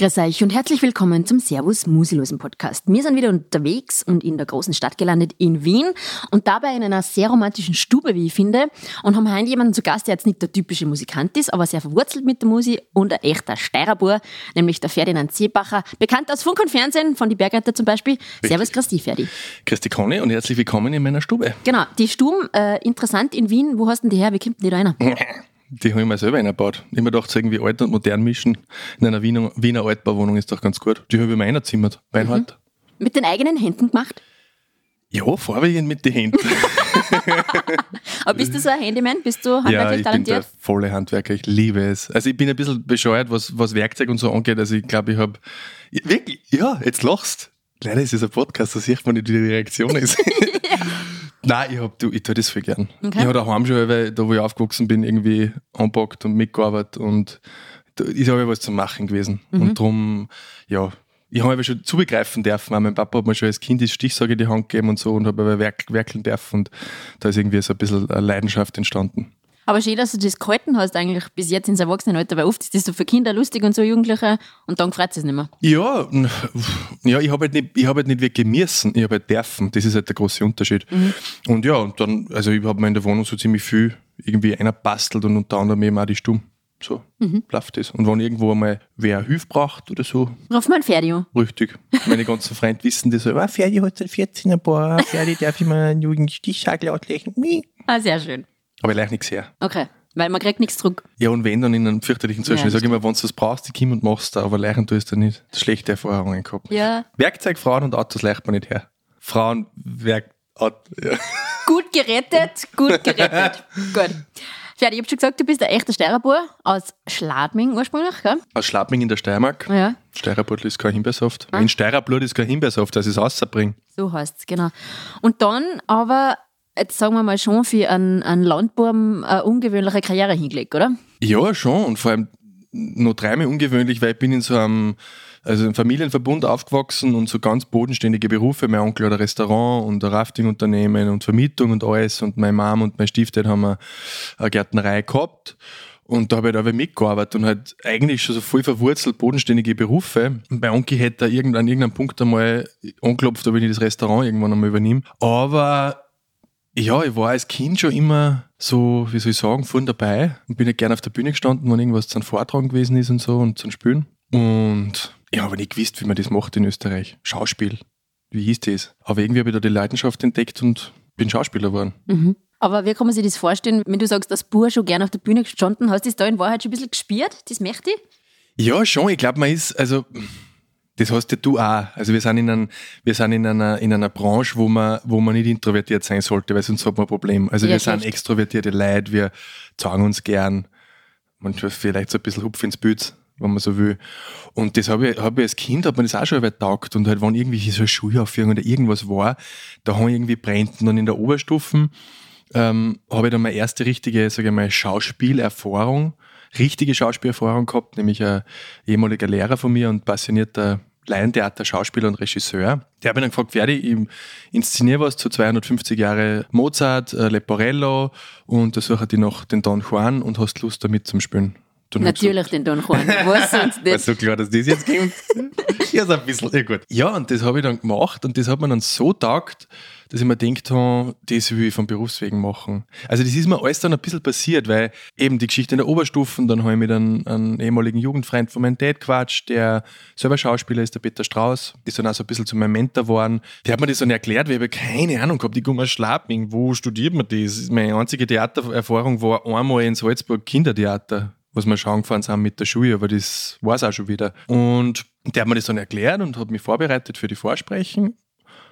Grüß euch und herzlich willkommen zum Servus Musilosen Podcast. Wir sind wieder unterwegs und in der großen Stadt gelandet in Wien und dabei in einer sehr romantischen Stube, wie ich finde, und haben heute jemanden zu Gast, der jetzt nicht der typische Musikant ist, aber sehr verwurzelt mit der Musik und ein echter Steirerbur, nämlich der Ferdinand Seebacher, bekannt aus Funk und Fernsehen, von die Bergretter zum Beispiel. Richtig. Servus, Christi, Ferdi. Christi Conny und herzlich willkommen in meiner Stube. Genau, die Stuben, äh, interessant in Wien, wo hast denn die her? Wie kommt denn die da rein? Die habe ich mir selber eingebaut. Ich hab mir gedacht, irgendwie alt und modern mischen in einer Wiener, Wiener Altbauwohnung ist doch ganz gut. Die habe ich mir eingezimmert. Beinhard. Mit den eigenen Händen gemacht? Ja, vorwiegend mit den Händen. Aber bist du so ein Handyman? Bist du ja, handwerklich ich bin der talentiert? volle Handwerker. Ich liebe es. Also ich bin ein bisschen bescheuert, was, was Werkzeug und so angeht. Also ich glaube, ich habe... Wirklich? Ja, jetzt lachst. Leider ist es ein Podcast, da sieht man nicht, wie die Reaktion ist. Nein, ich, hab, du, ich tue das viel gern. Okay. Ich habe daheim schon, weil da wo ich aufgewachsen bin, irgendwie anpackt und mitgearbeitet und da ist aber was zum Machen gewesen. Mhm. Und darum, ja, ich habe aber schon zubegreifen dürfen. Auch mein Papa hat mir schon als Kind das Stichsage in die Hand gegeben und so und habe aber werk, werkeln dürfen und da ist irgendwie so ein bisschen eine Leidenschaft entstanden. Aber schön, dass du das gehalten hast eigentlich bis jetzt ins Erwachsenenalter, weil oft ist das so für Kinder lustig und so Jugendliche und dann freut es nicht mehr. Ja, ja ich habe halt, nicht- ich hab halt nicht wirklich müssen, ich habe halt dürfen. Das ist halt der große Unterschied. Und ja, und dann, also ich habe mir in der Wohnung so ziemlich viel irgendwie einer bastelt und unter anderem eben auch die Stumm. So läuft das. Und wenn irgendwo einmal wer Hilfe braucht oder so, Ruf mal ein Ferdi richtig. Meine ganzen Freunde wissen das so, ah, Ferdi hat seit 14 ein paar, Ferdi darf ich mir einen jungen Stichschagel auslegen. Ah, sehr schön. Aber ich leicht nichts her. Okay, weil man kriegt nichts zurück. Ja, und wenn dann in einem fürchterlichen Zustand, Ja, ich sage immer, wenn du das brauchst, ich komm und machst da, aber leichen tust du nicht. Schlechte Erfahrungen gehabt. Ja. Werkzeug, Frauen und Autos leicht man nicht her. Frauen, Werk, Auto, ja. Gut gerettet, gut gerettet. gut. Ferdi, ich hab schon gesagt, du bist ein echter Steirerbur aus Schladming ursprünglich, gell? Aus Schlappming in der Steiermark. Ja, Steirerblut ist kein Himbeersaft. In Steirerblut ist kein Himbeersaft, das ist rausbringen. so heißt's, genau. Und dann aber, jetzt sagen wir mal schon, für einen, einen Landbuben eine ungewöhnliche Karriere hingelegt, oder? Ja, schon. Und vor allem noch dreimal ungewöhnlich, weil ich bin in so einem, also einem Familienverbund aufgewachsen und so ganz bodenständige Berufe. Mein Onkel hat ein Restaurant und ein Raftingunternehmen und Vermietung und alles. Und meine Mom und mein Stiefdad haben eine, Gärtnerei gehabt. Und da habe ich halt aber mitgearbeitet und halt eigentlich schon so voll verwurzelt bodenständige Berufe. Und mein Onkel hätte da irgend, an irgendeinem Punkt einmal angeklopft, ob ich das Restaurant irgendwann einmal übernehme. Aber ja, ich war als Kind schon immer so, wie soll ich sagen, vorn dabei und bin ja gerne auf der Bühne gestanden, wenn irgendwas zum Vortragen gewesen ist und so und zum Spielen. Und ich habe nicht gewusst, wie man das macht in Österreich. Schauspiel. Wie hieß das? Aber irgendwie habe ich da die Leidenschaft entdeckt und bin Schauspieler geworden. Mhm. Aber wie kann man sich das vorstellen, wenn du sagst, dass Bur schon gerne auf der Bühne gestanden hast, ist da in Wahrheit schon ein bisschen gespielt? Das möchte ich? Ja, schon. Ich glaube, man ist, also, das hast ja du auch. Also wir sind in, einem, wir sind in einer, in einer Branche, wo man, wo man nicht introvertiert sein sollte, weil sonst hat man ein Problem. Also Ja, wir sind schlecht. extrovertierte Leute, wir zeigen uns gern. Manchmal vielleicht so ein bisschen Hupf ins Bild, wenn man so will. Und das habe ich, hab ich als Kind, hat man das auch schon weit taugt. Und halt, wenn irgendwie so eine Schulaufführung oder irgendwas war, da haben irgendwie brennt. Und dann in der Oberstufen ähm, habe ich dann meine erste richtige, sage ich mal, Schauspielerfahrung, richtige Schauspielerfahrung gehabt, nämlich ein ehemaliger Lehrer von mir und passionierter Laientheater, Schauspieler und Regisseur. Der hat mich dann gefragt, werde ich inszeniere was zu 250 Jahre Mozart, äh, Leporello und da suche ich noch den Don Juan und hast Lust damit zum Spielen. Ich Natürlich den Don Juan. Was sonst war nicht? so klar, dass das jetzt kommt. ja, so ein bisschen. Ja, gut. Ja, und das habe ich dann gemacht und das hat mir dann so taugt, dass ich mir gedacht habe, das will ich vom Berufswegen machen. Also das ist mir alles dann ein bisschen passiert, weil eben die Geschichte in der Oberstufen, dann habe ich mit einem, einem ehemaligen Jugendfreund von meinem Dad quatscht, der selber Schauspieler ist, der Peter Strauß, ist dann auch so ein bisschen zu meinem Mentor geworden. Der hat mir das dann erklärt, weil ich habe keine Ahnung gehabt, ich komme aus Schlapping, wo studiert man das? Meine einzige Theatererfahrung war einmal in Salzburg Kindertheater was wir schauen gefahren sind mit der Schule, aber das war es auch schon wieder. Und der hat mir das dann erklärt und hat mich vorbereitet für die Vorsprechen.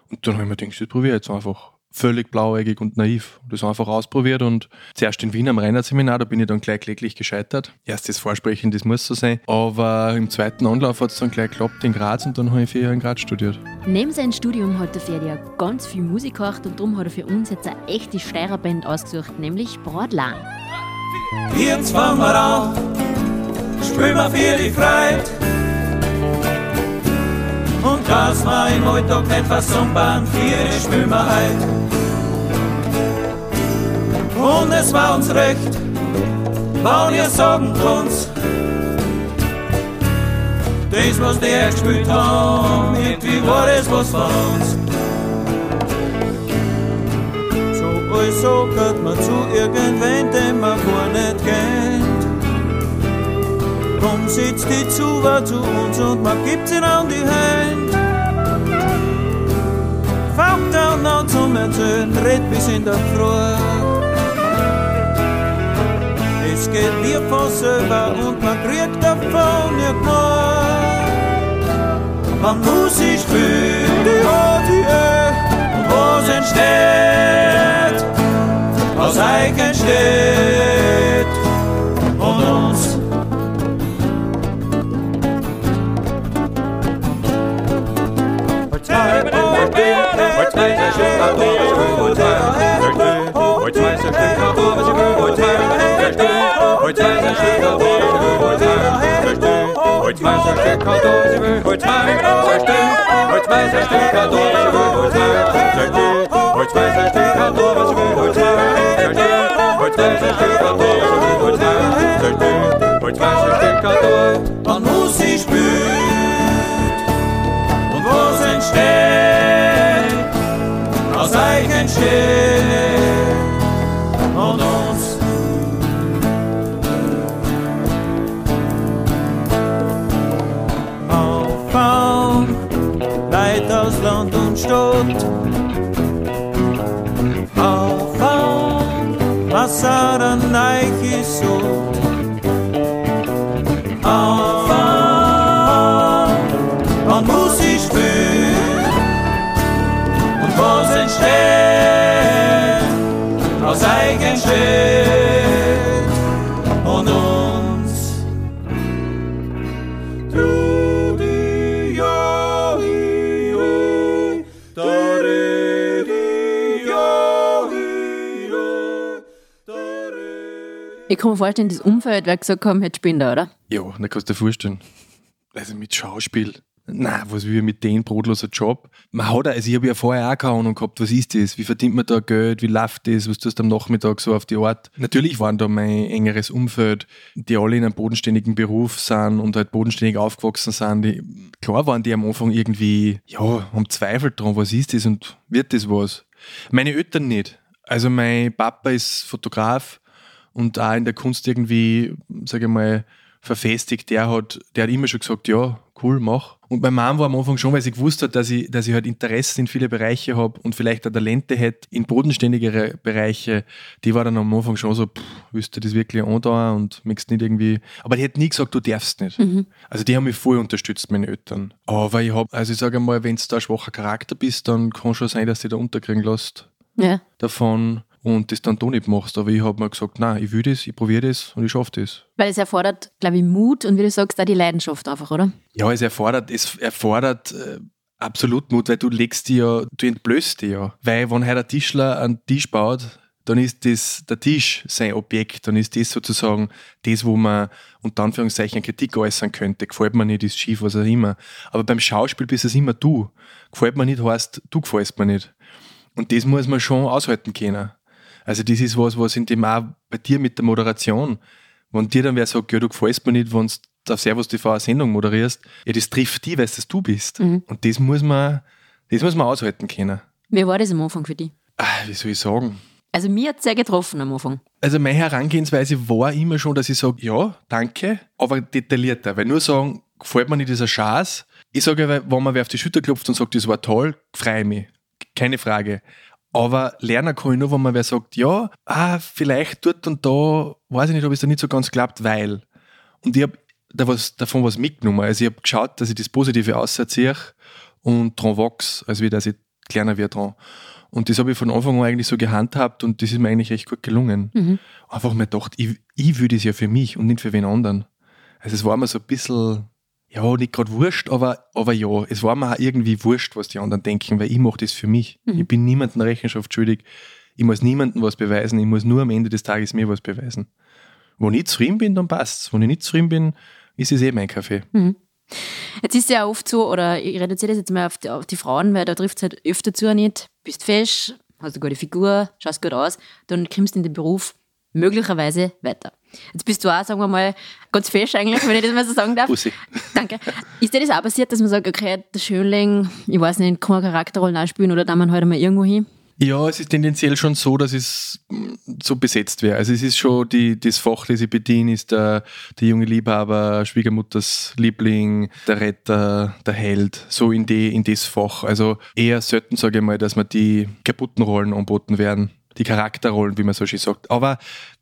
Und dann habe ich mir gedacht, das probiere jetzt einfach. Völlig blauäugig und naiv. Das einfach ausprobiert und zuerst in Wien am Reinhardt-Seminar, da bin ich dann gleich kläglich gescheitert. Erstes Vorsprechen, das muss so sein. Aber im zweiten Anlauf hat es dann gleich geklappt in Graz und dann habe ich vier Jahre in Graz studiert. Neben seinem Studium hat der Ferdi ja ganz viel Musik gemacht und darum hat er für uns jetzt eine echte Steirerband ausgesucht, nämlich Bradlan. Jetzt fangen wir an, spielen wir für die Freiheit. Und dass wir im Alltag nicht versumpern, für die spielen wir heut. Und es war uns recht, wann ihr sagen kannst, das, was die gespielt haben, irgendwie war das was von uns. So gehört man zu irgendwen, den man gar nicht kennt. Drum sitzt die Zuwa zu uns und man gibt sie an die Hände. Fangt an zum Erzählen, red bis in der Früh. Es geht mir von selber und man kriegt davon nicht mehr. Man muss sich fühlen, die Hodie und was entsteht, als Eik en und uns. Partei, Partei, Partei, Ooit maar zegt de cadeau, ooit maar zegt de cadeau, ooit maar zegt de cadeau, ooit maar zegt de cadeau. Eichen steht und uns. Auffahren, Leid aus Land und Stadt. Auffahren, Wasser an Eich ist so. Eigen steht und uns. Du, ja, da, di, ja, hi, oi, da. Ich kann mir vorstellen, das Umfeld, wer gesagt haben, hätte Spinner, oder? Ja, dann kannst du dir vorstellen. Also mit Schauspiel. Na, was will ich mit dem brotloser Job? Man hat, also ich habe ja vorher auch keine Ahnung gehabt, was ist das? Wie verdient man da Geld? Wie läuft das? Was tust du am Nachmittag so auf die Art? Natürlich waren da mein engeres Umfeld, die alle in einem bodenständigen Beruf sind und halt bodenständig aufgewachsen sind. Die, klar waren die am Anfang irgendwie, ja, haben Zweifel dran, was ist das und wird das was? Meine Eltern nicht. Also mein Papa ist Fotograf und auch in der Kunst irgendwie, sage ich mal, verfestigt. Der hat, der hat immer schon gesagt, ja, cool, mach. Und meine Mom war am Anfang schon, weil sie gewusst hat, dass ich, dass ich halt Interessen in viele Bereiche habe und vielleicht auch Talente hätte in bodenständigere Bereiche. Die war dann am Anfang schon so, pff, willst du das wirklich andauern und möchtest nicht irgendwie. Aber die hat nie gesagt, du darfst nicht. Also die haben mich voll unterstützt, meine Eltern. Aber ich habe, also ich sage mal, wenn du da ein schwacher Charakter bist, dann kann schon sein, dass du da unterkriegen lässt Ja. davon und das dann doch nicht machst. Aber ich habe mir gesagt, nein, ich will das, ich probiere das und ich schaffe das. Weil es erfordert, glaube ich, Mut und wie du sagst, auch die Leidenschaft einfach, oder? Ja, es erfordert, es erfordert äh, absolut Mut, weil du legst die ja, du entblößt die ja. Weil wenn heute ein Tischler einen Tisch baut, dann ist das der Tisch sein Objekt, dann ist das sozusagen das, wo man unter Anführungszeichen Kritik äußern könnte. Gefällt mir nicht, ist schief, was auch immer. Aber beim Schauspiel bist es immer du. Gefällt mir nicht, heißt, du gefällst mir nicht. Und das muss man schon aushalten können. Also das ist was, was in dem auch bei dir mit der Moderation, wenn dir dann wer sagt, ja, du gefällst mir nicht, wenn du auf Servus TV eine Sendung moderierst, ja, das trifft die, weil es du bist. Und das muss man, das muss man aushalten können. Wie war das am Anfang für dich? Ah, wie soll ich sagen? Also mir hat es sehr getroffen am Anfang. Also meine Herangehensweise war immer schon, dass ich sage, ja, danke, aber detaillierter. Weil nur sagen, gefällt mir nicht dieser Schatz. Ich sage, wenn man wer auf die Schulter klopft und sagt, das war toll, freue ich mich. Keine Frage. Aber lernen kann ich nur, wenn man wer sagt, ja, ah, vielleicht dort und da, weiß ich nicht, ob es da nicht so ganz klappt, weil. Und ich habe da was, davon was mitgenommen. Also ich habe geschaut, dass ich das Positive auserziehe und dran wachse, also wie dass ich kleiner wird dran. Und das habe ich von Anfang an eigentlich so gehandhabt und das ist mir eigentlich echt gut gelungen. Einfach mir gedacht, ich, ich will das ja für mich und nicht für wen anderen. Also es war mir so ein bisschen, ja, nicht gerade wurscht, aber, aber ja, es war mir auch irgendwie wurscht, was die anderen denken, weil ich mache das für mich. Ich bin niemandem Rechenschaft schuldig. Ich muss niemandem was beweisen, ich muss nur am Ende des Tages mir was beweisen. Wenn ich zufrieden bin, dann passt's. Wenn ich nicht zufrieden bin, ist es eh mein Kaffee. Jetzt ist es ja oft so, oder ich reduziere das jetzt mal auf die, auf die Frauen, weil da trifft es halt öfter zu nicht. Bist fesch, hast eine gute Figur, schaust gut aus, dann kommst du in den Beruf möglicherweise weiter. Jetzt bist du auch, sagen wir mal, ganz fesch eigentlich, wenn ich das mal so sagen darf. Bussi. Danke. Ist dir das auch passiert, dass man sagt, okay, der Schönling, ich weiß nicht, kann man Charakterrollen ausspielen oder da man halt einmal irgendwo hin? Ja, es ist tendenziell schon so, dass es so besetzt wäre. Also es ist schon die, das Fach, das ich bediene, ist der, der junge Liebhaber, Schwiegermutters Liebling, der Retter, der Held, so in, die, in das Fach. Also eher selten, sage ich mal, dass mir die kaputten Rollen anboten werden. Die Charakterrollen, wie man so schön sagt. Aber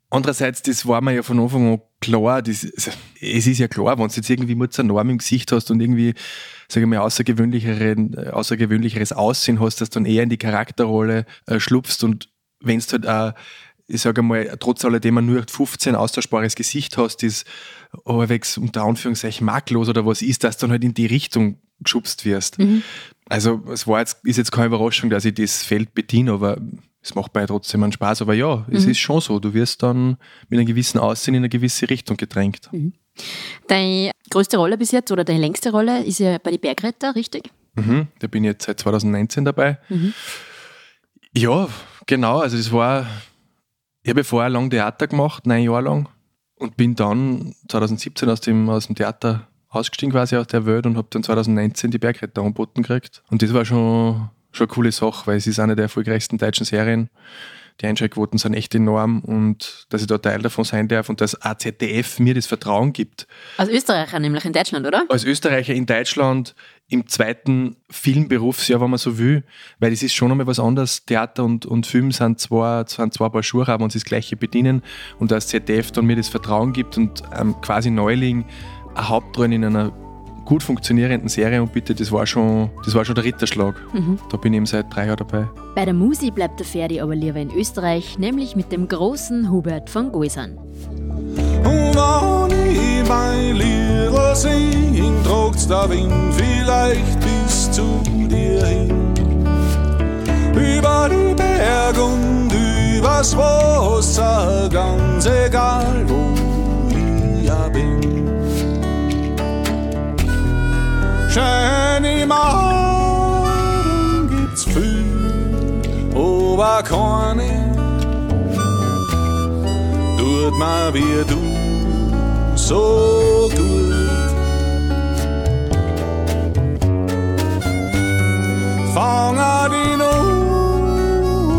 Andererseits, das war mir ja von Anfang an klar, das, es ist ja klar, wenn du jetzt irgendwie Norm im Gesicht hast und irgendwie, sage ich mal, außergewöhnlichere, außergewöhnlicheres Aussehen hast, dass du dann eher in die Charakterrolle äh, schlupfst und wenn du halt auch, ich sage mal, trotz alledem nur 15 austauschbares Gesicht hast, das halbwegs unter Anführungszeichen makellos oder was ist, dass du dann halt in die Richtung geschubst wirst. Mhm. Also es war jetzt, ist jetzt keine Überraschung, dass ich das Feld bediene, aber es macht mir trotzdem einen Spaß. Aber ja, es mhm. ist schon so. Du wirst dann mit einem gewissen Aussehen in eine gewisse Richtung gedrängt. Mhm. Deine größte Rolle bis jetzt oder deine längste Rolle ist ja bei den Bergretter, richtig? Mhm, da bin ich jetzt seit 2019 dabei. Mhm. Ja, genau. Also das war, ich habe vorher lang Theater gemacht, neun Jahre lang und bin dann 2017 aus dem, aus dem Theater ausgestiegen quasi aus der Welt und habe dann 2019 die Bergretter angeboten gekriegt. Und das war schon schon eine coole Sache, weil es ist eine der erfolgreichsten deutschen Serien. Die Einschaltquoten sind echt enorm und dass ich da Teil davon sein darf und dass AZDF mir das Vertrauen gibt. Als Österreicher nämlich in Deutschland, oder? Als Österreicher in Deutschland im zweiten Filmberufsjahr, wenn man so will, weil es ist schon einmal was anderes. Theater und, und Film sind zwei, sind zwei Paar Schuhe, aber uns das Gleiche bedienen und dass ZDF dann mir das Vertrauen gibt und ähm, quasi Neuling eine Hauptrolle in einer gut funktionierenden Serie und bitte, das war schon, das war schon der Ritterschlag. Mhm. Da bin ich eben seit drei Jahren dabei. Bei der Musi bleibt der Ferdi aber lieber in Österreich, nämlich mit dem großen Hubert von Goisan. Wenn ich mein Lieder sing, tragt's der Wind vielleicht bis zu dir hin. Über die Berge und übers Wasser, ganz egal wo ich bin. Schöne Morgen gibt's viel, aber keine tut mal wie du so gut. Fang an die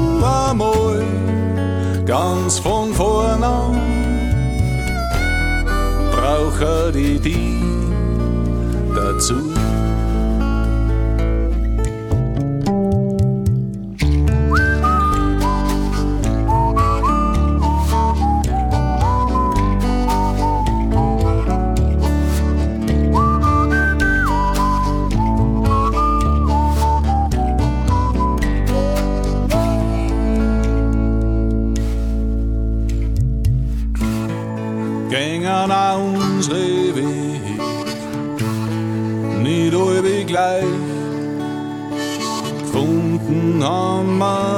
Nummer mal ganz von vorne an, brauche die die dazu. on my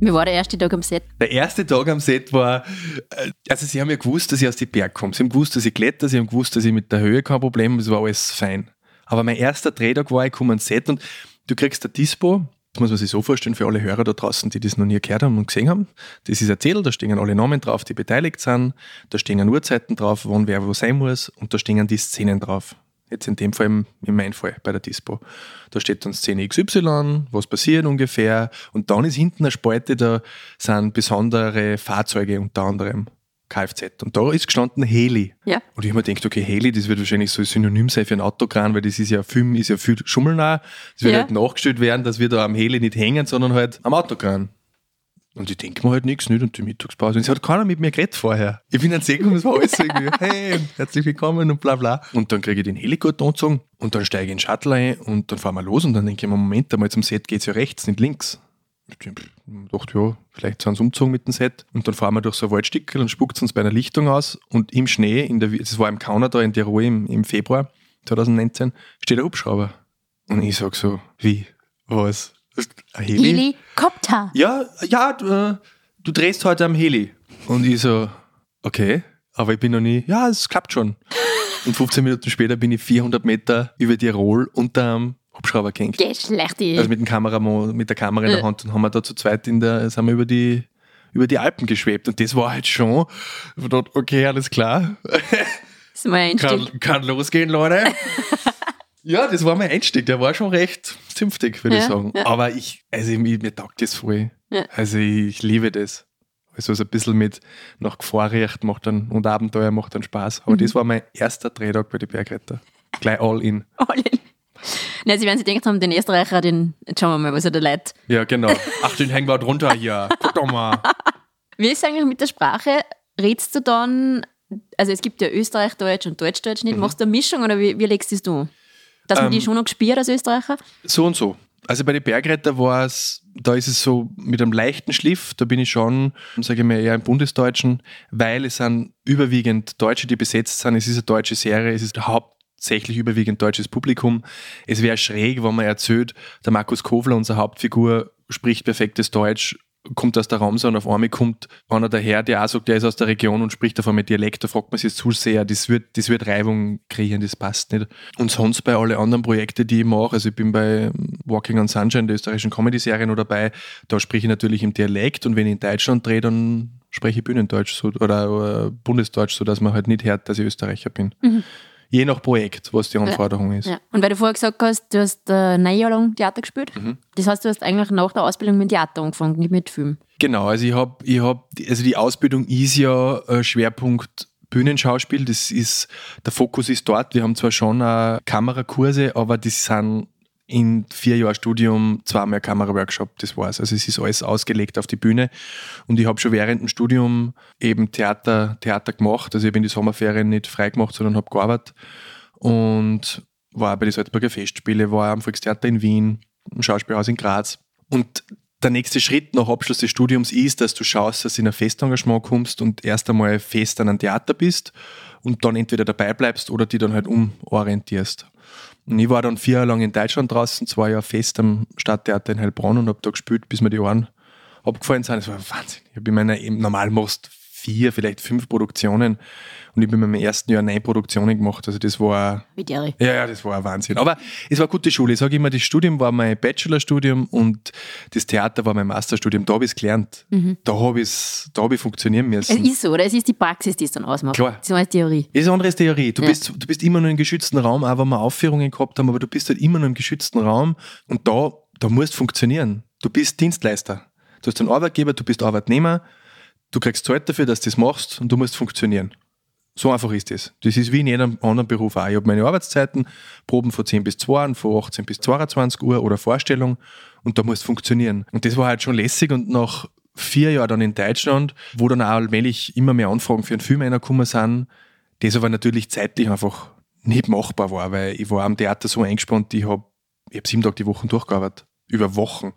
Wie war der erste Tag am Set? Der erste Tag am Set war, äh, also sie haben ja gewusst, dass ich aus den Berg komme. Sie haben gewusst, dass ich kletter, sie haben gewusst, dass ich mit der Höhe kein Problem habe, es war alles fein. Aber mein erster Drehtag war, ich komme ans Set und du kriegst ein Dispo, das muss man sich so vorstellen für alle Hörer da draußen, die das noch nie gehört haben und gesehen haben. Das ist erzählt, da stehen alle Namen drauf, die beteiligt sind, da stehen Uhrzeiten drauf, wann wer wo sein muss und da stehen die Szenen drauf. Jetzt in dem Fall, in meinem Fall, bei der Dispo. Da steht dann Szene XY, was passiert ungefähr. Und dann ist hinten eine Spalte, da sind besondere Fahrzeuge, unter anderem Kfz. Und da ist gestanden Heli. Ja. Und ich habe mir gedacht, okay, Heli, das wird wahrscheinlich so ein Synonym sein für einen Autokran, weil das ist ja Film, ist ja viel schummelnah. Das wird Ja. halt nachgestellt werden, dass wir da am Heli nicht hängen, sondern halt am Autokran. Und ich denke mir halt nichts, nicht? Und die Mittagspause. Und es hat keiner mit mir geredet vorher. Ich bin dann sehen es war alles irgendwie, hey, herzlich willkommen und bla bla. Und dann kriege ich den Helikopter und dann steige ich in den Shuttle ein und dann fahren wir los und dann denke ich mir, Moment einmal, zum Set geht's ja rechts, nicht links. Ich dachte, ja, vielleicht sind sie umgezogen mit dem Set. Und dann fahren wir durch so ein Waldstückel und spuckt uns bei einer Lichtung aus. Und im Schnee, in der, das war im Kanada in Tirol im, im Februar 2019, steht ein Hubschrauber. Und ich sag so, wie? Was? Heli? Helikopter. Ja, ja, du, äh, du drehst heute am Heli. Und ich so, okay, aber ich bin noch nie, ja, es klappt schon. Und 15 Minuten später bin ich 400 Meter über Tirol unter einem Hubschrauber gehängt. Geschlecht. Also mit, dem Kameramann, mit der Kamera in der. Hand und haben wir da zu zweit in der, sind wir über die, über die Alpen geschwebt. Und das war halt schon, okay, alles klar, Das ist mal ein Einstieg. kann, kann losgehen, Leute. ja, das war mein Einstieg, der war schon recht zünftig, würde ich Ja, sagen. ja. Aber ich, also mir, mir taugt das voll. Ja. Also ich liebe das. Also so ein bisschen mit nach Gefahr riecht macht dann, und Abenteuer macht dann Spaß. Mhm. Aber das war mein erster Drehtag bei den Bergretter. Gleich all in. All in. Na, Sie werden sich gedacht haben, den Österreicher, den, jetzt schauen wir mal, was er da leid. Ja, genau. Ach, den hängen wir drunter hier. Guck doch mal. Wie ist es eigentlich mit der Sprache? Redst du dann, also es gibt ja Österreich-Deutsch und Deutsch-Deutsch Mhm. nicht, machst du eine Mischung oder wie, wie legst du das du? Dass man Ähm, die schon noch gespielt als Österreicher? So und so. Also bei den Bergretter war es, da ist es so mit einem leichten Schliff, da bin ich schon, sage ich mal, eher im Bundesdeutschen, weil es sind überwiegend Deutsche, die besetzt sind. Es ist eine deutsche Serie, es ist hauptsächlich überwiegend deutsches Publikum. Es wäre schräg, wenn man erzählt, der Markus Kofler, unsere Hauptfigur, spricht perfektes Deutsch, kommt aus der Ramsau und auf einmal kommt einer daher, der auch sagt, der ist aus der Region und spricht auf einmal Dialekt, da fragt man sich als Zuseher, das wird, das wird Reibung kreieren, das passt nicht. Und sonst bei alle anderen Projekten, die ich mache, also ich bin bei Walking on Sunshine, der österreichischen Comedy-Serie noch dabei, da spreche ich natürlich im Dialekt und wenn ich in Deutschland drehe, dann spreche ich Bühnendeutsch so, oder, oder Bundesdeutsch, so dass man halt nicht hört, dass ich Österreicher bin. Je nach Projekt, was die Anforderung ist. Ja. Und weil du vorher gesagt hast, du hast äh, neun Jahre lang Theater gespielt. Mhm. Das heißt, du hast eigentlich nach der Ausbildung mit Theater angefangen, nicht mit Film. Genau, also ich habe, ich hab, also die Ausbildung ist ja äh, Schwerpunkt Bühnenschauspiel, das ist, der Fokus ist dort. Wir haben zwar schon äh, Kamerakurse, aber das sind in vier Jahren Studium zweimal Kameraworkshop, das war's. Also es ist alles ausgelegt auf die Bühne. Und ich habe schon während dem Studium eben Theater, Theater gemacht. Also ich habe in die Sommerferien nicht frei gemacht, sondern habe gearbeitet. Und war bei den Salzburger Festspiele, war am Volkstheater in Wien, im Schauspielhaus in Graz. Und der nächste Schritt nach Abschluss des Studiums ist, dass du schaust, dass du in ein Festengagement kommst und erst einmal fest an einem Theater bist und dann entweder dabei bleibst oder die dann halt umorientierst. Und ich war dann vier Jahre lang in Deutschland draußen, zwei Jahre fest am Stadttheater in Heilbronn und habe da gespielt, bis mir die Ohren abgefallen sind. Das war Wahnsinn. Ich habe in meiner, normal machst vier, vielleicht fünf Produktionen und ich habe in meinem ersten Jahr neun Produktionen gemacht. Also das war Wie der. ja, ja, das war ein Wahnsinn. Aber es war eine gute Schule. Ich sage immer, das Studium war mein Bachelorstudium und das Theater war mein Masterstudium. Da habe ich es gelernt. Da habe ich da ich funktionieren Es müssen. ist so, oder? Es ist die Praxis, die es dann ausmacht. Klar. Das ist eine Theorie. Das ist eine andere Theorie. Du, Ja. bist, du bist immer nur im geschützten Raum, auch wenn wir Aufführungen gehabt haben, aber du bist halt immer nur im geschützten Raum und da, da musst funktionieren. Du bist Dienstleister. Du hast einen Arbeitgeber, du bist Arbeitnehmer, du kriegst Zeit dafür, dass du das machst und du musst funktionieren. So einfach ist das. Das ist wie in jedem anderen Beruf auch. Ich habe meine Arbeitszeiten, Proben von 10 bis 2 und von 18 bis 22 Uhr oder Vorstellung und da muss funktionieren. Und das war halt schon lässig und nach vier Jahren dann in Deutschland, wo dann auch allmählich immer mehr Anfragen für einen Film reingekommen sind, das aber natürlich zeitlich einfach nicht machbar war, weil ich war am Theater so eingespannt, ich habe ich hab sieben Tage die Woche durchgearbeitet. Über Wochen.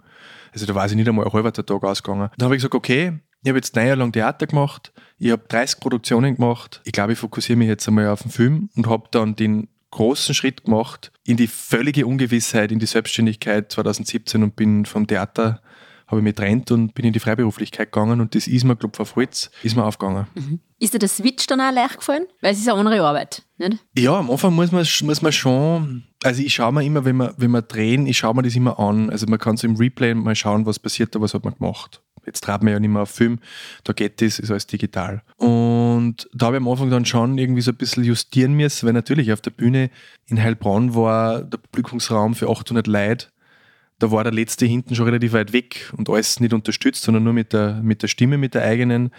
Also da war ich nicht einmal ein halber Tag ausgegangen. Dann habe ich gesagt, okay, ich habe jetzt neun Jahre lang Theater gemacht, ich habe 30 Produktionen gemacht. Ich glaube, ich fokussiere mich jetzt einmal auf den Film und habe dann den großen Schritt gemacht in die völlige Ungewissheit, in die Selbstständigkeit 2017 und bin vom Theater, habe ich mich getrennt und bin in die Freiberuflichkeit gegangen und das ist mir, glaube ich, auf Holz, ist mir aufgegangen. Ist dir der Switch dann auch leicht gefallen? Weil es ist eine andere Arbeit, nicht? Ja, am Anfang muss man, muss man schon, also ich schaue mir immer, wenn wir, wenn wir drehen, ich schaue mir das immer an. Also man kann so im Replay mal schauen, was passiert da, was hat man gemacht. Jetzt trat man ja nicht mehr auf Film, da geht das, ist alles digital. Und da habe ich am Anfang dann schon irgendwie so ein bisschen justieren müssen, weil natürlich auf der Bühne in Heilbronn war der Publikumsraum für 800 Leute. Da war der letzte hinten schon relativ weit weg und alles nicht unterstützt, sondern nur mit der, mit der Stimme, mit der eigenen.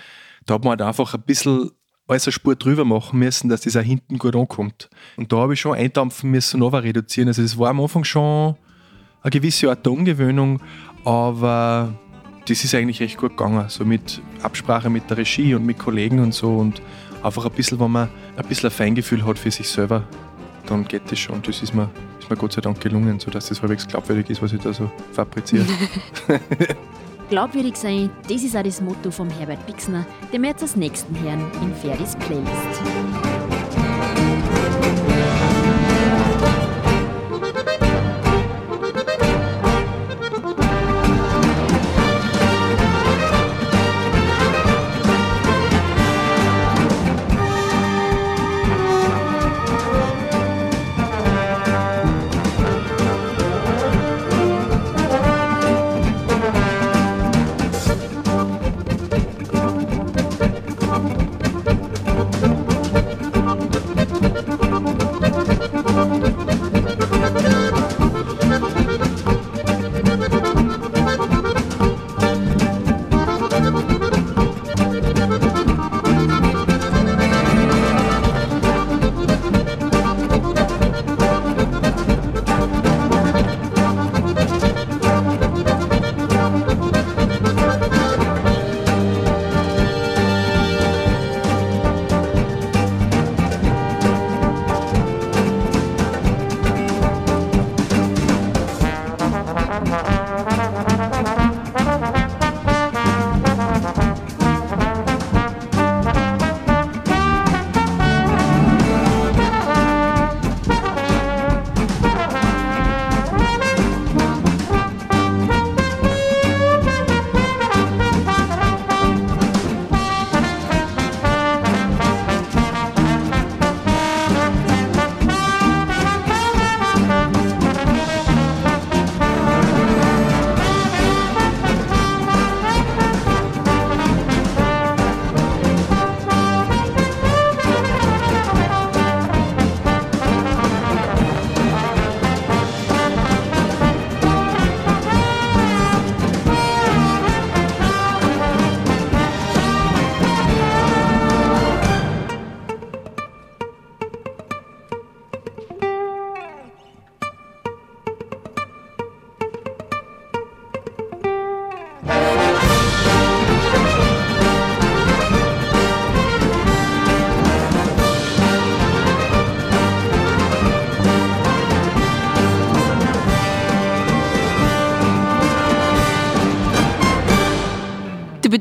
Da hat man halt einfach ein bisschen alles eine Spur drüber machen müssen, dass das auch hinten gut ankommt. Und da habe ich schon eindampfen müssen und reduzieren. Also es war am Anfang schon eine gewisse Art der Umgewöhnung, aber das ist eigentlich recht gut gegangen. So mit Absprache mit der Regie und mit Kollegen und so und einfach ein bisschen, wenn man ein bisschen ein Feingefühl hat für sich selber, dann geht das schon. Das ist mir, ist mir Gott sei Dank gelungen, sodass das halbwegs glaubwürdig ist, was ich da so fabriziere. Glaubwürdig sein, das ist auch das Motto von Herbert Bixner, dem wir jetzt als nächsten hören in Ferdis Playlist.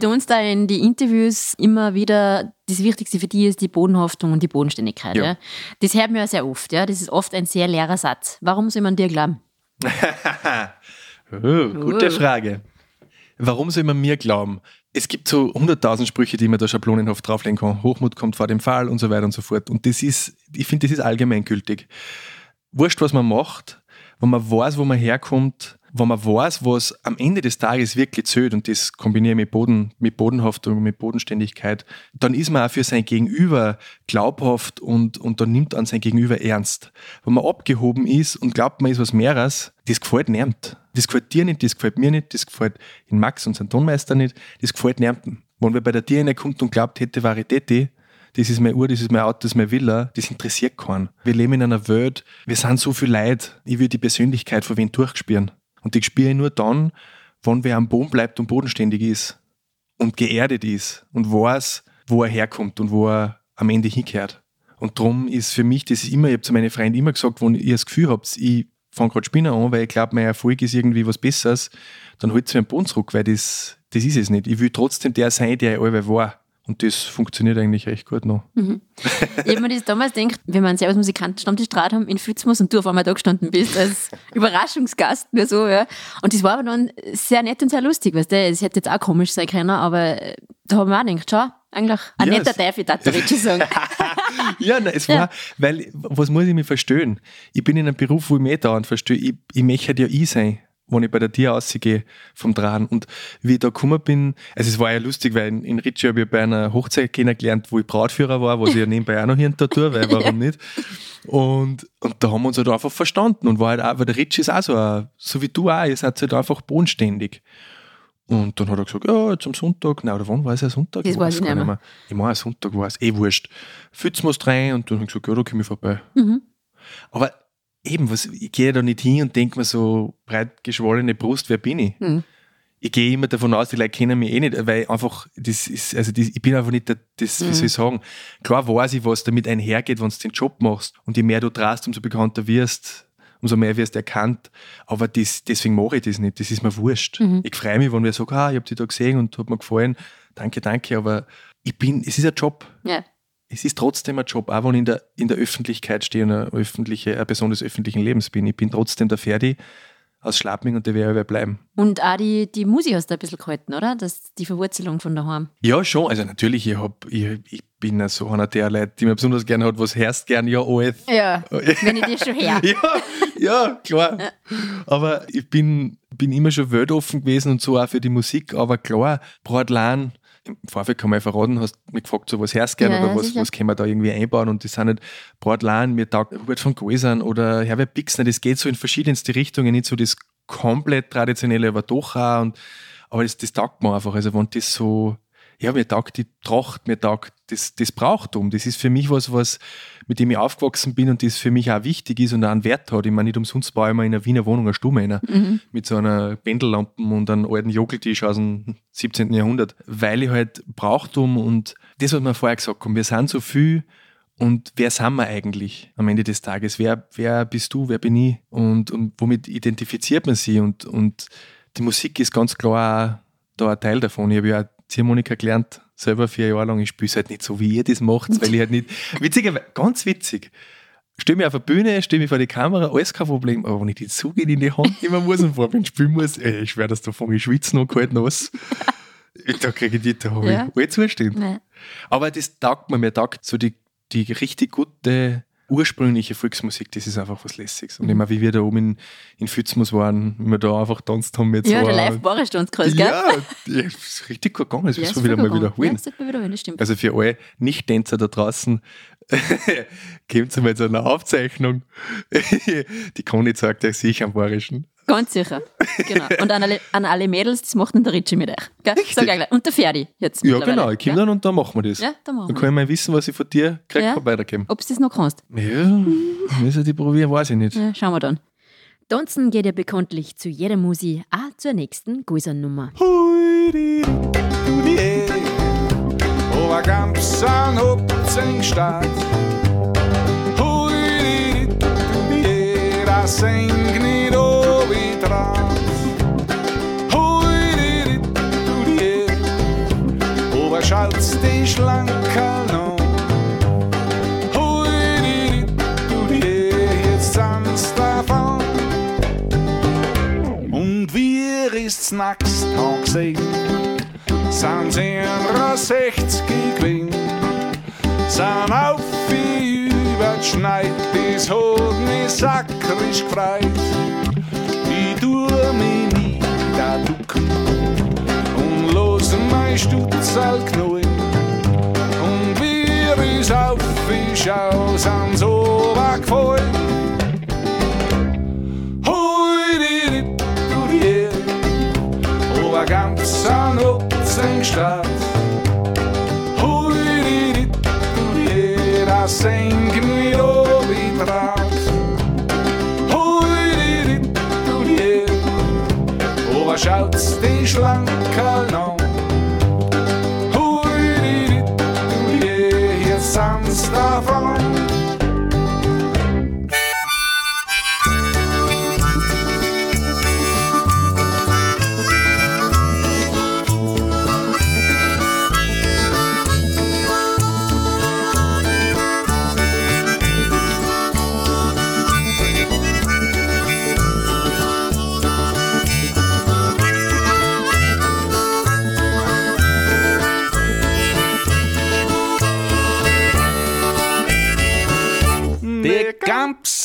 Betonst da in die Interviews immer wieder, das Wichtigste für dich ist die Bodenhaftung und die Bodenständigkeit. Ja. ja. Das hört man ja sehr oft. Ja. Das ist oft ein sehr leerer Satz. Warum soll man dir glauben? oh, gute uh. Frage. Warum soll man mir glauben? Es gibt so 100.000 Sprüche, die man da schablonenhaft drauflegen kann. Hochmut kommt vor dem Fall und so weiter und so fort. Und das ist, ich finde, das ist allgemeingültig. Wurscht, was man macht, wenn man weiß, wo man herkommt, wenn man weiß, was am Ende des Tages wirklich zählt und das kombiniere mit, Boden, mit Bodenhaftung, mit Bodenständigkeit, dann ist man auch für sein Gegenüber glaubhaft und, und dann nimmt an sein Gegenüber ernst. Wenn man abgehoben ist und glaubt, man ist was mehres, das gefällt niemand. Das gefällt dir nicht, das gefällt mir nicht, das gefällt in Max und sein Tonmeister nicht, das gefällt niemandem. Wenn wer bei der Dir kommt und glaubt, hätte Varitäti, das ist mein Uhr, das ist mein Auto, das ist mein Villa, das interessiert keinen. Wir leben in einer Welt, wir sind so viel Leid, ich will die Persönlichkeit von wen durchspüren. Und die spüre ich nur dann, wenn wer am Boden bleibt und bodenständig ist und geerdet ist und weiß, wo er herkommt und wo er am Ende hingehört. Und darum ist für mich, das immer, ich habe zu meinen Freunden immer gesagt, wenn ihr das Gefühl habt, ich fange gerade Spinner an, weil ich glaube, mein Erfolg ist irgendwie was Besseres, dann holt mir einen Boden zurück, weil das, das ist es nicht. Ich will trotzdem der sein, der ich allweil war. Und das funktioniert eigentlich recht gut noch. Mhm. Ich habe mir das damals gedacht, wenn wir einen Servus-Musikanten-Stammtisch haben in Fützmus und du auf einmal da gestanden bist als Überraschungsgast nur so, ja. Und das war aber dann sehr nett und sehr lustig, weißt du. Es hätte jetzt auch komisch sein können, aber da haben wir auch gedacht, schau, eigentlich ein ja, netter Teufel, Tatarici sagen. ja, nein, es war, ja. weil, was muss ich mir verstehen? Ich bin in einem Beruf, wo ich mich da und verstehe, ich, ich möchte ja ich sein. Wenn ich bei der Tier ausgehe vom Dran. Und wie ich da gekommen bin, also es war ja lustig, weil in, in Ritchie habe ich bei einer Hochzeit kennengelernt, wo ich Brautführer war, was ich ja nebenbei auch noch hier tue, weil warum nicht? Und, und da haben wir uns halt einfach verstanden und war halt auch, weil der Ritchie ist auch so, ein, so wie du auch, ihr seid halt einfach bodenständig. Und dann hat er gesagt, ja, jetzt am Sonntag, nein, oder wann war es ja Sonntag? Das weiß ich nicht mehr. Ich meine, Sonntag war es eh wurscht. Fützen wir es rein und dann habe ich gesagt, ja, da komme ich vorbei. Mhm. Aber eben, was, ich gehe da nicht hin und denke mir so, breit geschwollene Brust, wer bin ich? Mhm. Ich gehe immer davon aus, die Leute kennen mich eh nicht, weil einfach, das ist, also das, ich bin einfach nicht der, das, wie Mhm. soll ich sagen, klar weiß ich, was damit einhergeht, wenn du den Job machst und je mehr du traust, umso bekannter wirst, umso mehr wirst du erkannt, aber das, deswegen mache ich das nicht, das ist mir wurscht. Mhm. Ich freue mich, wenn wir sagen, ah, ich habe dich da gesehen und hat mir gefallen, danke, danke, aber ich bin, es ist ein Job, Ja. Es ist trotzdem ein Job, auch wenn ich in der, in der Öffentlichkeit stehe und eine, öffentliche, eine Person des öffentlichen Lebens bin. Ich bin trotzdem der Ferdi aus Schlappming und der werde aber bleiben. Und auch die, die Musik hast du ein bisschen gehalten, oder? Das, die Verwurzelung von daheim. Ja, schon. Also natürlich, ich, hab, ich, ich bin ja so einer der Leute, die mir besonders gerne hat, was hörst gern, ja, alles. Ja, wenn ich dir schon her. Ja, ja, klar. Aber ich bin, bin immer schon weltoffen gewesen und so auch für die Musik. Aber klar, Bratlan, im Vorfeld kann man ja verraten, hast mich gefragt, so was gern Ja, oder ja, was, sicher. was können wir da irgendwie einbauen und das sind nicht Bratlan, mir taugt Hubert von Gäusern oder Herbert Bixner, das geht so in verschiedenste Richtungen, nicht so das komplett traditionelle, aber doch auch. Und, aber das, das taugt mir einfach. Also wenn das so, ja, mir taugt die Tracht, mir taugt das, das Brauchtum. Das ist für mich was, was, mit dem ich aufgewachsen bin und das für mich auch wichtig ist und auch einen Wert hat. Ich meine, nicht umsonst baue ich mir in einer Wiener Wohnung eine rein, Mhm. mit so einer Pendellampe und einem alten Jogeltisch aus dem 17. Jahrhundert, weil ich halt Brauchtum und das, was wir vorher gesagt haben, wir sind so viel und wer sind wir eigentlich am Ende des Tages? Wer, wer bist du, wer bin ich? Und, und womit identifiziert man sie? Und, und die Musik ist ganz klar auch da ein Teil davon. Ich habe ja auch Ziehharmonika gelernt, selber vier Jahre lang. Ich spiele es halt nicht so, wie ihr das macht, weil ich halt nicht. Witzigerweise, ganz witzig. Stell mich auf der Bühne, stell mich vor die Kamera, alles kein Problem. Aber wenn ich die Züge in die Hand nehmen muss und vor mir spielen muss, ey, ich schwöre, dass da fange ich schwitzen und kalt nass. Da kriege ich die, da habe Ja. ich alle Zustände. Ja. Aber das taugt mir, mir taugt so die, die richtig gute ursprüngliche Volksmusik, das ist einfach was Lässiges. Und immer wie wir da oben in, in Fützmus waren, wie wir da einfach tanzt haben mit Ja, so der live boris gell? Ja, ja, ist richtig gut gegangen, das Ja, müssen ist wir wieder mal wiederholen. Ja, man wiederholen, das stimmt. Also für alle Nicht-Tänzer da draußen, kommt mal zu einer Aufzeichnung. Die Conny zeigt euch sicher am Bayerischen. Ganz sicher. Genau. Und an alle, an alle Mädels, das macht dann der Ritchie mit euch. Gell? Sag ich gleich. Und der Ferdi jetzt. Ja, genau, ich komme dann und dann machen wir das. Ja, dann machen Dann wir. kann ich mal wissen, was ich von dir krieg, Ja. weitergeben. Ob du das noch kannst, Ja, müssen die probieren, weiß ich nicht. ja, schauen wir dann. Tanzen geht ja bekanntlich zu jeder Musi, auch zur nächsten Guisern-Nummer. Over Gamsan upp sin stad Hui, era sängni då vi dras Hui, Over Schalz die Schlankalon Hui, jetzt tanzt davon Und wir ist's nachts Tag sehen sind 60 gewesen, sind auf wie überschneit, das hat mich sakrisch gefreut. Stutzel knallen. Und wir is auf wie di, du, di, over ganz an Utzenstadt. Hui, di, di, du, di, das senken wir ob i Draht. Hui, di, di, du, di, over schaut's die Schlankerl an.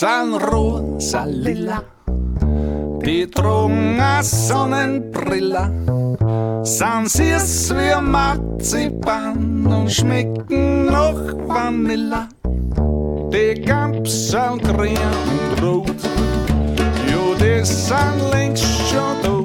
Gamsan rosa Die eine Sonnenbrille, sind süß wie Marzipan und schmecken nach Vanille. Die Kampsel grün und rot, jo, die sind längst schon tot,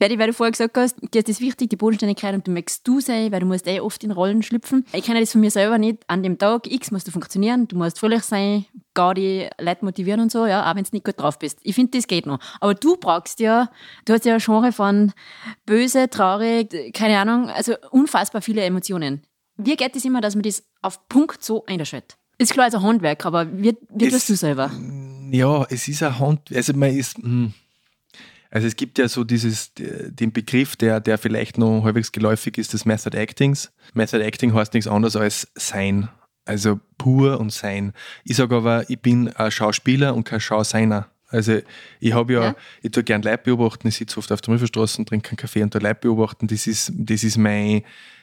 Ferdi, weil du vorher gesagt hast, dir ist das wichtig, die Bodenständigkeit und du möchtest du sein, weil du musst eh oft in Rollen schlüpfen. Ich kenne das von mir selber nicht. An dem Tag X musst du funktionieren, du musst fröhlich sein, gar die Leute motivieren und so, ja, auch wenn du nicht gut drauf bist. Ich finde, das geht noch. Aber du brauchst ja, du hast ja ein Genre von böse, traurig, keine Ahnung, also unfassbar viele Emotionen. Wie geht es das immer, dass man das auf Punkt so einstellt? Ist klar, also Handwerk, aber wie, wie Es- tust du selber? Ja, es ist ein Hand, also man ist, hm. Also es gibt ja so dieses, den Begriff, der, der vielleicht noch halbwegs geläufig ist, des Method Actings. Method Acting heißt nichts anderes als Sein. Also pur und Sein. Ich sage aber, ich bin ein Schauspieler und kein Schauseiner. Also ich habe ja, Ja. ich tue gern Leute beobachten, ich sitze oft auf der Müffelstraße, trinke einen Kaffee und tue Leute beobachten. Das ist, das ist mein,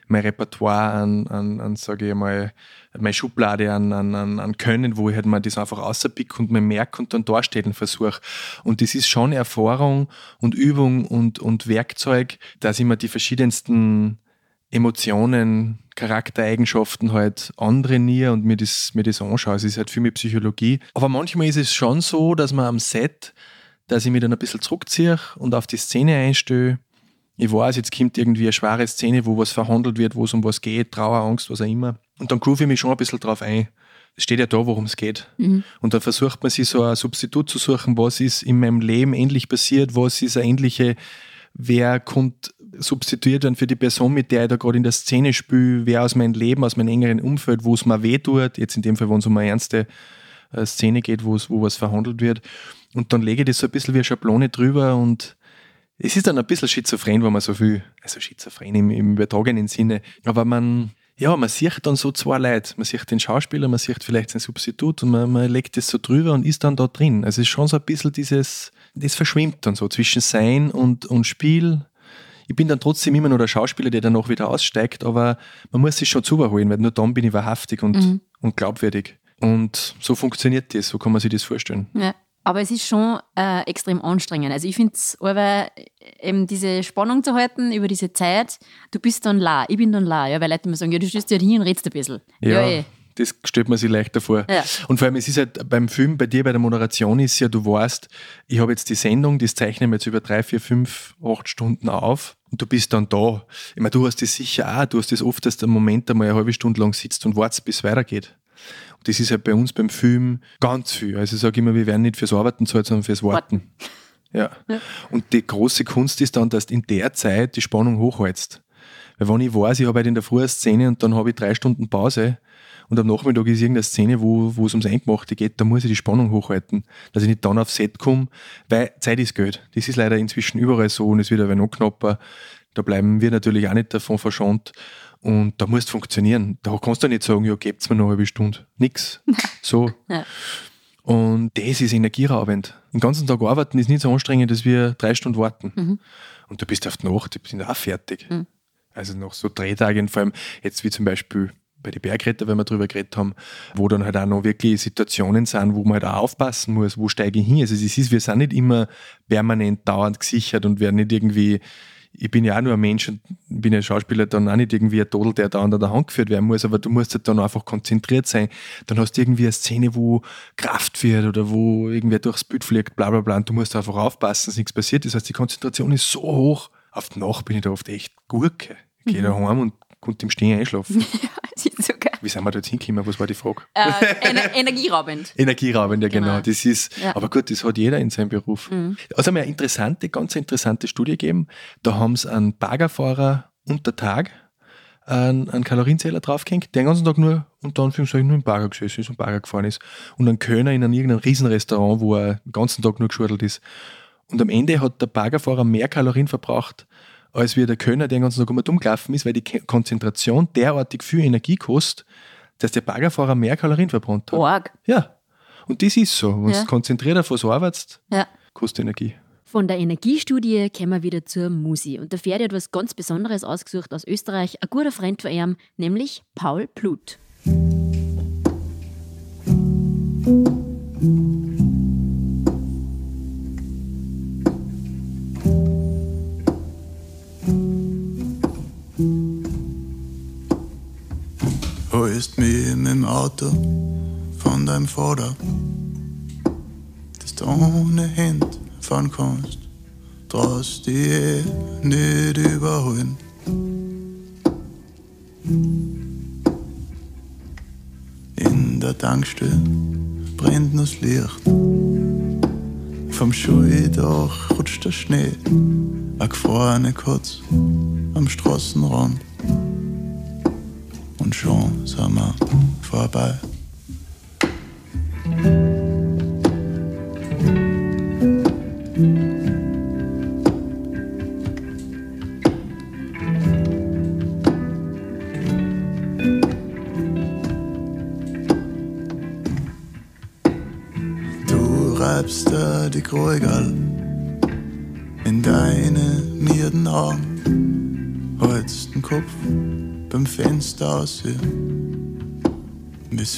mein Repertoire an, an, an sage ich mal, meine Schublade an, an, an, Können, wo ich halt mal das einfach rauspicke und mir merke und dann darstellen versuche. Und das ist schon Erfahrung und Übung und, und Werkzeug, dass ich mir die verschiedensten Emotionen, Charaktereigenschaften halt antrainiere und mir das, mir das anschaue. Es ist halt viel mit Psychologie. Aber manchmal ist es schon so, dass man am Set, dass ich mich dann ein bisschen zurückziehe und auf die Szene einstelle. Ich weiß, jetzt kommt irgendwie eine schwere Szene, wo was verhandelt wird, wo es um was geht, Trauer, Angst, was auch immer. Und dann groove ich mich schon ein bisschen drauf ein. Es steht ja da, worum es geht. Und dann versucht man sich so ein Substitut zu suchen, was ist in meinem Leben ähnlich passiert, was ist eine ähnliche, wer kommt substituiert werden für die Person, mit der ich da gerade in der Szene spiele, wer aus meinem Leben, aus meinem engeren Umfeld, wo es mir weh tut, jetzt in dem Fall, wenn es um eine ernste äh, Szene geht, wo es, wo was verhandelt wird. Und dann lege ich das so ein bisschen wie eine Schablone drüber und es ist dann ein bisschen schizophren, wenn man so viel, also schizophren im, im übertragenen Sinne, aber man, ja, man sieht dann so zwei Leute. Man sieht den Schauspieler, man sieht vielleicht sein Substitut und man, man legt das so drüber und ist dann da drin. Also es ist schon so ein bisschen dieses, das verschwimmt dann so zwischen Sein und, und Spiel. Ich bin dann trotzdem immer noch der Schauspieler, der dann noch wieder aussteigt, aber man muss sich schon zuholen, weil nur dann bin ich wahrhaftig und, und glaubwürdig. Und so funktioniert das, so kann man sich das vorstellen. Ja. Aber es ist schon äh, extrem anstrengend. Also ich finde es aber eben diese Spannung zu halten über diese Zeit, du bist dann la, ich bin dann la, ja, weil Leute immer sagen, ja, du stehst ja hin und redest ein bisschen. Ja, eh. das stellt man sich leichter vor. Ja. Und vor allem, es ist halt beim Film, bei dir, bei der Moderation ist ja, du weißt, ich habe jetzt die Sendung, das zeichnen wir jetzt über drei, vier, fünf, acht Stunden auf und du bist dann da. Ich meine, du hast das sicher auch, du hast das oft, dass der Moment einmal eine halbe Stunde lang sitzt und wartest, bis es weitergeht. Und das ist halt bei uns beim Film ganz viel. Also ich sage immer, wir werden nicht fürs Arbeiten zahlt, sondern fürs Warten. Ja. Und die große Kunst ist dann, dass du in der Zeit die Spannung hochhältst. Weil wenn ich weiß, ich habe halt in der Früh eine Szene und dann habe ich drei Stunden Pause und am Nachmittag ist irgendeine Szene, wo, wo es ums Eingemachte geht, da muss ich die Spannung hochhalten, dass ich nicht dann aufs Set komme, weil Zeit ist Geld. Das ist leider inzwischen überall so und es wird aber noch knapper. Da bleiben wir natürlich auch nicht davon verschont. Und da muss es funktionieren. Da kannst du nicht sagen, ja, gebt's mir noch eine halbe Stunde. Nix. So. Ja. Und das ist energieraubend. Den ganzen Tag arbeiten ist nicht so anstrengend, als wir drei Stunden warten. Und du bist auf die Nacht, die sind auch fertig. Also nach so Drehtagen, vor allem jetzt wie zum Beispiel bei den Bergretter, wenn wir drüber geredet haben, wo dann halt auch noch wirklich Situationen sind, wo man halt auch aufpassen muss, wo steige ich hin. Also es ist, wir sind nicht immer permanent dauernd gesichert und werden nicht irgendwie, ich bin ja auch nur ein Mensch und bin ja Schauspieler, dann auch nicht irgendwie ein Todel, der da an der Hand geführt werden muss, aber du musst halt dann einfach konzentriert sein. Dann hast du irgendwie eine Szene, wo Kraft wird oder wo irgendwer durchs Bild fliegt, bla bla bla, und du musst einfach aufpassen, dass nichts passiert. Das heißt, die Konzentration ist so hoch. Auf die Nacht bin ich da oft echt Gurke. Ich gehe da heim und konnte im Stehen einschlafen. Ist so. Wie sind wir da jetzt hingekommen? Was war die Frage? Äh, ener energieraubend. Energieraubend, ja genau. Genau. Das ist, Ja. aber gut, das hat jeder in seinem Beruf. Mhm. Also haben wir eine interessante, ganz interessante Studie gegeben. Da haben sie einen Baggerfahrer unter Tag einen, einen Kalorienzähler draufgehängt, der den ganzen Tag nur, unter Anführungszeichen, nur im Bagger gesessen ist und Bagger gefahren ist. Und einen Kölner in einem irgendeinem Riesenrestaurant, wo er den ganzen Tag nur geschurdelt ist. Und am Ende hat der Baggerfahrer mehr Kalorien verbraucht, als wie der Kölner, der den ganzen Tag um dumm gelaufen ist, weil die Konzentration derartig viel Energie kostet, dass der Baggerfahrer mehr Kalorien verbrannt hat. Org. Ja. Und das ist so. Wenn Ja. du konzentriert auf was arbeitest, Ja. kostet Energie. Von der Energiestudie kommen wir wieder zur Musi. Und der Ferdi hat was ganz Besonderes ausgesucht aus Österreich. Ein guter Freund von ihm, nämlich Paul Plut. Holst mich mit dem Auto von deinem Vater, dass du ohne Hände fahren kannst, traust dich nicht überholen. In der Tankstelle brennt nur das Licht. Vom Schuldach rutscht der Schnee, eine gefrorene Katz am Straßenrand und schon sind wir vorbei. Bis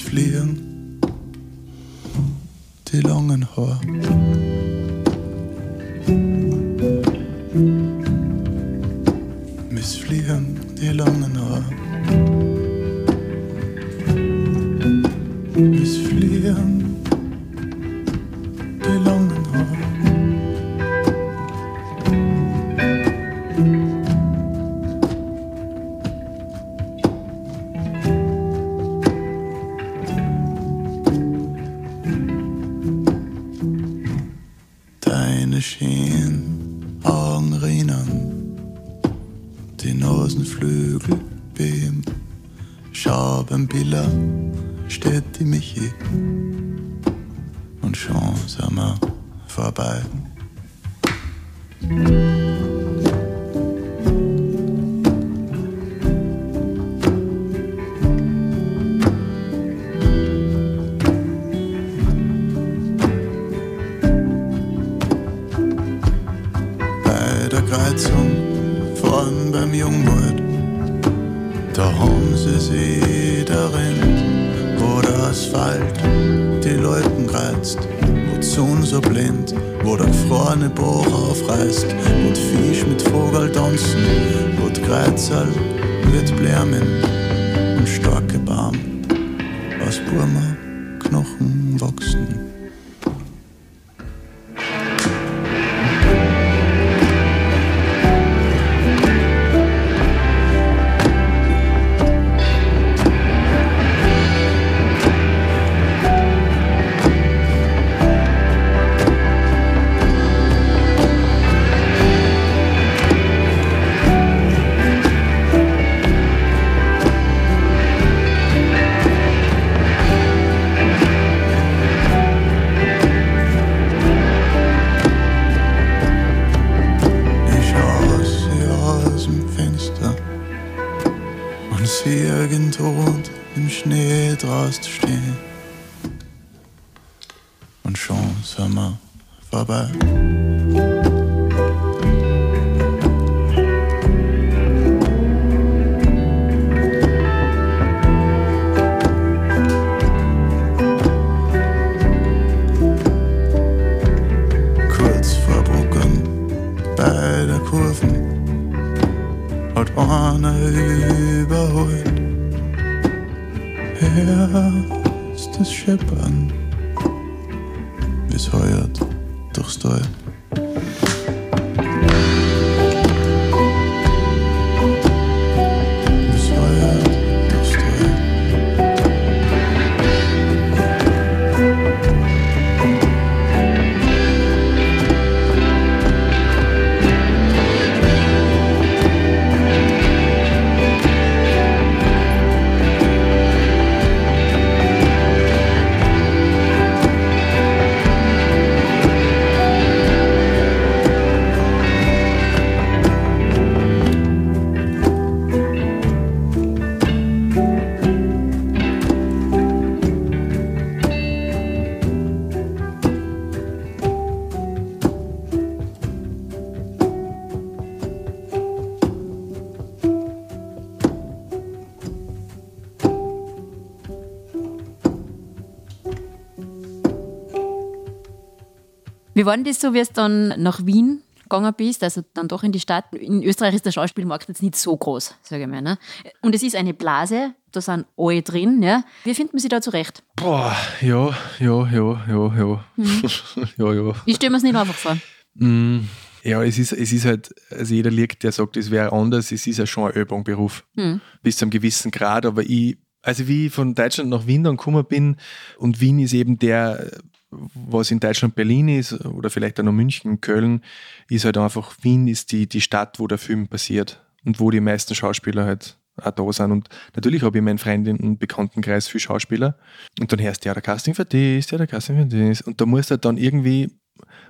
Wie war denn das so, wie es dann nach Wien gegangen bist, also dann doch in die Stadt? In Österreich ist der Schauspielmarkt jetzt nicht so groß, sage ich mal. Ne? Und es ist eine Blase, da sind alle drin. Ja? Wie findet man sich da zurecht? Boah, ja, ja, ja, ja, ja. ja, ja. Ich stelle mir es nicht einfach vor. Mm, Ja, es ist, es ist halt, also jeder liegt, der sagt, es wäre anders, es ist ja schon ein Übungberuf. Hm. Bis zu einem gewissen Grad, aber ich, also wie ich von Deutschland nach Wien dann gekommen bin und Wien ist eben der, was in Deutschland Berlin ist oder vielleicht auch noch München, Köln, ist halt einfach, Wien ist die, die Stadt, wo der Film passiert und wo die meisten Schauspieler halt auch da sind. Und natürlich habe ich in meinem Freundin- und Bekanntenkreis viele Schauspieler. Und dann hörst du, ja, der Casting für das, ja, der Casting für das. Und da muss halt dann irgendwie,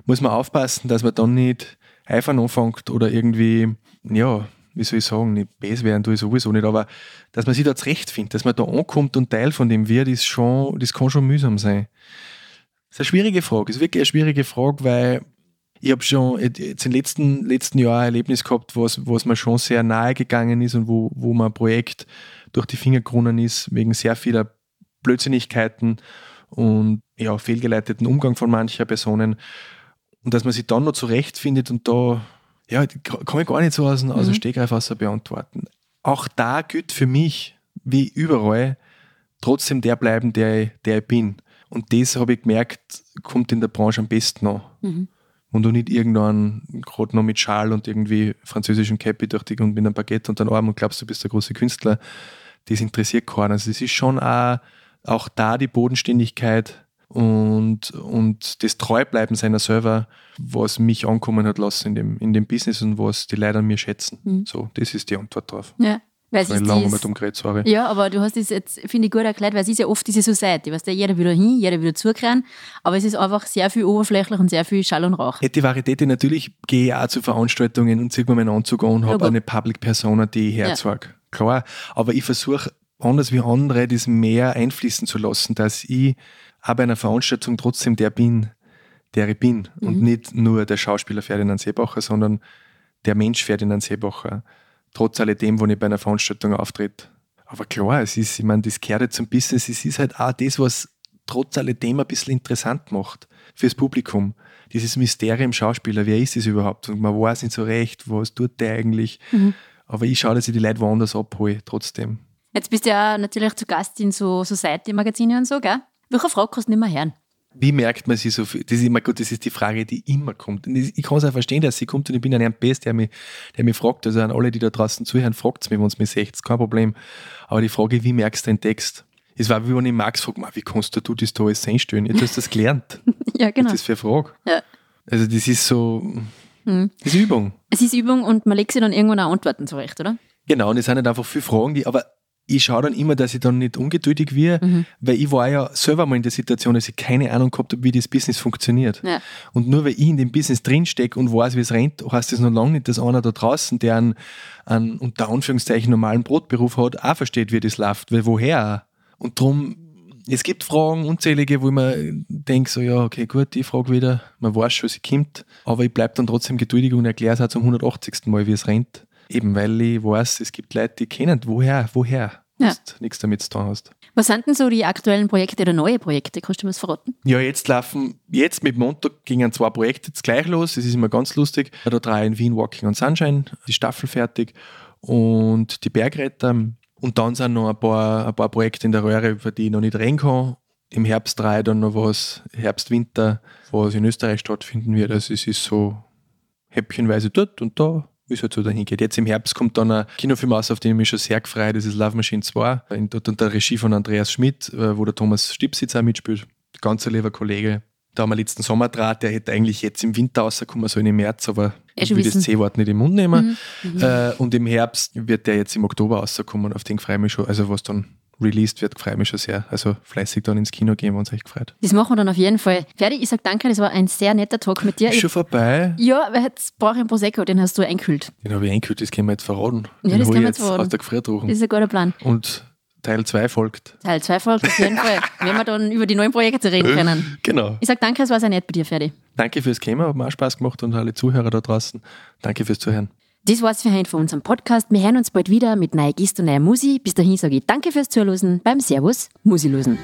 muss man aufpassen, dass man dann nicht eifern anfängt oder irgendwie, ja, wie soll ich sagen, nicht bes werden tue ich sowieso nicht, aber dass man sich da zurechtfindet, dass man da ankommt und Teil von dem wird, ist schon, das kann schon mühsam sein. Das ist eine schwierige Frage, das ist wirklich eine schwierige Frage, weil ich habe schon jetzt im letzten, letzten Jahr ein Erlebnis gehabt, was, was mir schon sehr nahe gegangen ist und wo, wo mein Projekt durch die Finger gerunnen ist, wegen sehr vieler Blödsinnigkeiten und ja, fehlgeleiteten Umgang von mancher Personen. Und dass man sich dann noch zurechtfindet und da, ja, kann ich gar nicht so aus, dem- aus dem Mhm. Stegreif beantworten. Auch da gilt für mich, wie überall, trotzdem der bleiben, der, der ich bin. Und das habe ich gemerkt, kommt in der Branche am besten an. Mhm. Und du nicht irgendwann gerade noch mit Schal und irgendwie französischen Cappy durch die und mit einem Baguette und dann Arm und glaubst, du bist der große Künstler. Das interessiert keinen. Also es ist schon auch, auch da die Bodenständigkeit und, und das Treubleiben seiner selber, was mich ankommen hat lassen in dem, in dem Business und was die Leute an mir schätzen. Mhm. So, das ist die Antwort drauf. Ja. Weil Ich lange dies- mal dumm geredet, sorry. Ja, aber du hast es jetzt, finde ich, gut erklärt, weil es ist ja oft diese Society, weißt du, jeder wieder hin, jeder wieder zukriegen, aber es ist einfach sehr viel oberflächlich und sehr viel Schall und Rauch. Ettivaritäte, natürlich gehe ich auch zu Veranstaltungen und ziehe mir meinen Anzug an und Ja, habe eine Public Persona, die ich Ja. herzeige. Klar, aber ich versuche anders wie andere das mehr einfließen zu lassen, dass ich auch bei einer Veranstaltung trotzdem der bin, der ich bin und Mhm. nicht nur der Schauspieler Ferdinand Seebacher, sondern der Mensch Ferdinand Seebacher. Trotz alledem, wo ich bei einer Veranstaltung auftrete. Aber klar, es ist, ich meine, das gehört jetzt zum Business, es ist halt auch das, was trotz alledem ein bisschen interessant macht fürs Publikum. Dieses Mysterium Schauspieler, wer ist es überhaupt? Und man weiß nicht so recht, was tut der eigentlich. Mhm. Aber ich schaue, dass ich die Leute woanders abhole, trotzdem. Jetzt bist du ja natürlich zu Gast in so Society-Magazine und so, gell? Welche Frage kannst du nicht mehr hören? Wie merkt man sich so viel? Das ist immer gut, das ist die Frage, die immer kommt. Und ich kann es auch verstehen, dass sie kommt und ich bin ein Best, der mich, der mich fragt. Also an alle, die da draußen zuhören, fragt es mich, wenn es mich seht, kein Problem. Aber die Frage, wie merkst du den Text? Es war wie wenn ich Max frage, wie kannst du das da alles einstellen? Ja, du hast das gelernt. ja, genau. Was ist das für eine Frage? Ja. Also das ist so, Mhm. das ist Übung. Es ist Übung und man legt sich dann irgendwann auch Antworten zurecht, oder? Genau, und es sind halt einfach viele Fragen, die, aber ich schaue dann immer, dass ich dann nicht ungeduldig werde, Mhm. weil ich war ja selber mal in der Situation, dass ich keine Ahnung gehabt habe, wie das Business funktioniert. Ja. Und nur weil ich in dem Business drinstecke und weiß, wie es rennt, heißt das noch lange nicht, dass einer da draußen, der einen, einen unter Anführungszeichen normalen Brotberuf hat, auch versteht, wie das läuft. Weil woher? Und darum, es gibt Fragen, unzählige, wo ich mir denke, so, ja, okay, gut, die Frage wieder, man weiß schon, sie kommt, aber ich bleibe dann trotzdem geduldig und erkläre es auch zum 180. Mal, wie es rennt. Eben weil ich weiß, es gibt Leute, die kennen, woher, woher, Ja. nichts damit zu tun hast. Was sind denn so die aktuellen Projekte oder neue Projekte? Kannst du mir was verraten? Ja, jetzt laufen, jetzt mit Montag gingen zwei Projekte jetzt gleich los. Das ist immer ganz lustig. Da drei in Wien Walking on Sunshine, die Staffel fertig und die Bergretter. Und dann sind noch ein paar, ein paar Projekte in der Röhre, über die ich noch nicht reden kann. Im Herbst drei dann noch was, Herbst, Winter, was in Österreich stattfinden wird. Also es ist so häppchenweise dort und da, wie es halt so dahin geht. Jetzt im Herbst kommt dann ein Kinofilm aus, auf den ich mich schon sehr gefreut Das ist Love Machine 2, in, dort unter der Regie von Andreas Schmidt, äh, wo der Thomas Stipsitz auch mitspielt. Ganz ein lieber Kollege. Da haben wir letzten Sommer draht, der hätte eigentlich jetzt im Winter rauskommen sollen, im März, aber ich will das. C-Wort nicht im Mund nehmen. Mhm. Äh, und im Herbst wird der jetzt im Oktober rauskommen, auf den freue ich mich schon. Also was dann released wird, freue ich mich schon sehr. Also fleißig dann ins Kino gehen, wenn es euch gefreut. Das machen wir dann auf jeden Fall. Fertig, ich sag danke, das war ein sehr netter Talk mit dir. Ist schon vorbei. Ja, weil jetzt brauche ich einen Prosecco, den hast du einkühlt. Den habe ich eingekühlt, das können wir jetzt verraten. Ja, den das können wir jetzt verraten. aus der Gefriertruhe. Das ist ein guter Plan. Und Teil 2 folgt. Teil 2 folgt auf jeden Fall, wenn wir dann über die neuen Projekte reden können. Genau. Ich sag danke, es war sehr nett bei dir, Ferdi. Danke fürs Thema, hat mir auch Spaß gemacht und alle Zuhörer da draußen. Danke fürs Zuhören. Das war's für heute von unserem Podcast. Wir hören uns bald wieder mit neuer Gist und neuer Musi. Bis dahin sage ich danke fürs Zuhören beim Servus Musilosen.